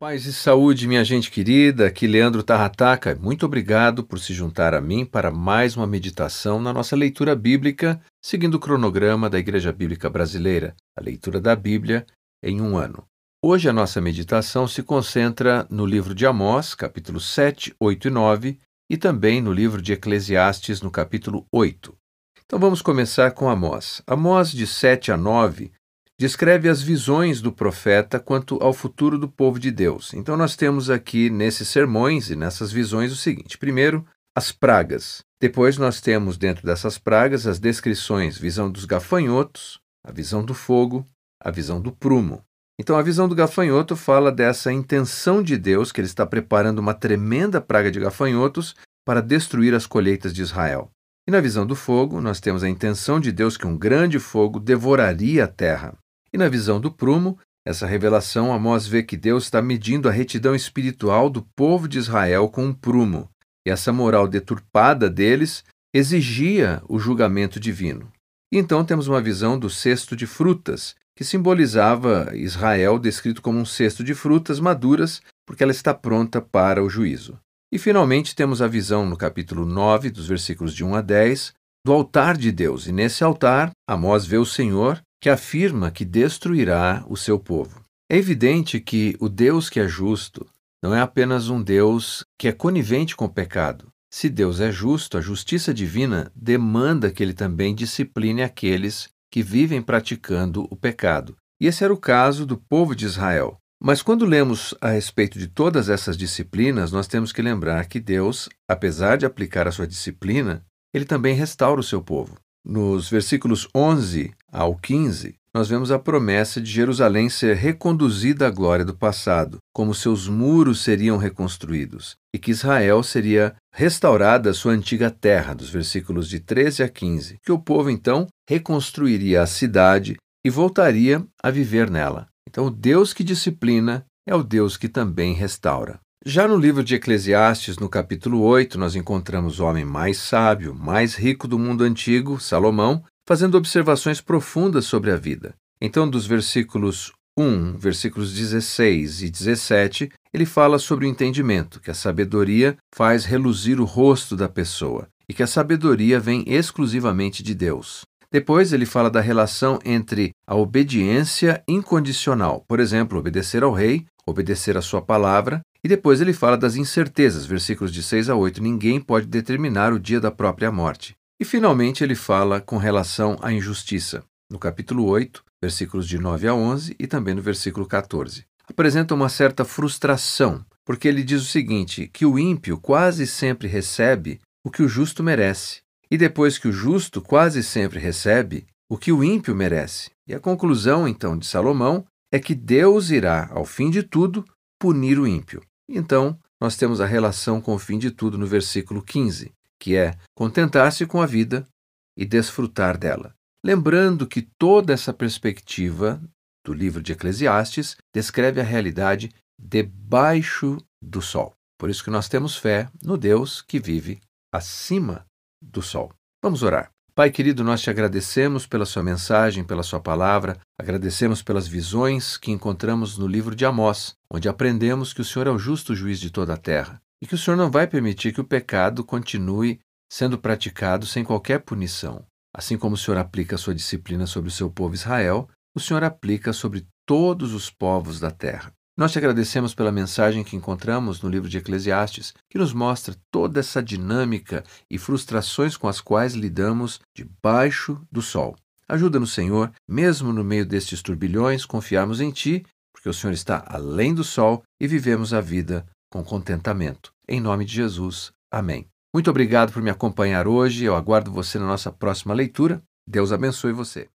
Paz e saúde, minha gente querida. Aqui Leandro Tarrataca. Muito obrigado por se juntar a mim para mais uma meditação na nossa leitura bíblica, seguindo o cronograma da Igreja Bíblica Brasileira, a leitura da Bíblia em um ano. Hoje a nossa meditação se concentra no livro de Amós, capítulos 7, 8 e 9, e também no livro de Eclesiastes, no capítulo 8. Então vamos começar com Amós. Amós, de 7 a 9, descreve as visões do profeta quanto ao futuro do povo de Deus. Então, nós temos aqui nesses sermões e nessas visões o seguinte: primeiro, as pragas. Depois, nós temos dentro dessas pragas as descrições: visão dos gafanhotos, a visão do fogo, a visão do prumo. Então, a visão do gafanhoto fala dessa intenção de Deus, que ele está preparando uma tremenda praga de gafanhotos para destruir as colheitas de Israel. E na visão do fogo, nós temos a intenção de Deus que um grande fogo devoraria a terra. E na visão do prumo, essa revelação, Amós vê que Deus está medindo a retidão espiritual do povo de Israel com um prumo, e essa moral deturpada deles exigia o julgamento divino. E então temos uma visão do cesto de frutas, que simbolizava Israel descrito como um cesto de frutas maduras, porque ela está pronta para o juízo. E finalmente temos a visão no capítulo 9, dos versículos de 1 a 10, do altar de Deus. E nesse altar, Amós vê o Senhor que afirma que destruirá o seu povo. É evidente que o Deus que é justo não é apenas um Deus que é conivente com o pecado. Se Deus é justo, a justiça divina demanda que ele também discipline aqueles que vivem praticando o pecado. E esse era o caso do povo de Israel. Mas quando lemos a respeito de todas essas disciplinas, nós temos que lembrar que Deus, apesar de aplicar a sua disciplina, ele também restaura o seu povo. Nos versículos 11 ao 15, nós vemos a promessa de Jerusalém ser reconduzida à glória do passado, como seus muros seriam reconstruídos, e que Israel seria restaurada à sua antiga terra, dos versículos de 13 a 15, que o povo então reconstruiria a cidade e voltaria a viver nela. Então, o Deus que disciplina é o Deus que também restaura. Já no livro de Eclesiastes, no capítulo 8, nós encontramos o homem mais sábio, mais rico do mundo antigo, Salomão, fazendo observações profundas sobre a vida. Então, dos versículos 1, versículos 16 e 17, ele fala sobre o entendimento, que a sabedoria faz reluzir o rosto da pessoa e que a sabedoria vem exclusivamente de Deus. Depois ele fala da relação entre a obediência incondicional, por exemplo, obedecer ao rei, obedecer à sua palavra, e depois ele fala das incertezas, versículos de 6 a 8. Ninguém pode determinar o dia da própria morte. E finalmente ele fala com relação à injustiça, no capítulo 8, versículos de 9 a 11 e também no versículo 14. Apresenta uma certa frustração, porque ele diz o seguinte: que o ímpio quase sempre recebe o que o justo merece, e depois que o justo quase sempre recebe o que o ímpio merece. E a conclusão, então, de Salomão é que Deus irá, ao fim de tudo, punir o ímpio. Então, nós temos a relação com o fim de tudo no versículo 15, que é contentar-se com a vida e desfrutar dela. Lembrando que toda essa perspectiva do livro de Eclesiastes descreve a realidade debaixo do sol. Por isso que nós temos fé no Deus que vive acima do sol. Vamos orar. Pai querido, nós te agradecemos pela sua mensagem, pela sua palavra, agradecemos pelas visões que encontramos no livro de Amós, onde aprendemos que o Senhor é o justo juiz de toda a terra e que o Senhor não vai permitir que o pecado continue sendo praticado sem qualquer punição. Assim como o Senhor aplica a sua disciplina sobre o seu povo Israel, o Senhor aplica sobre todos os povos da terra. Nós te agradecemos pela mensagem que encontramos no livro de Eclesiastes, que nos mostra toda essa dinâmica e frustrações com as quais lidamos debaixo do sol. Ajuda-nos, Senhor, mesmo no meio destes turbilhões, confiarmos em Ti, porque o Senhor está além do sol e vivemos a vida com contentamento. Em nome de Jesus. Amém. Muito obrigado por me acompanhar hoje. Eu aguardo você na nossa próxima leitura. Deus abençoe você.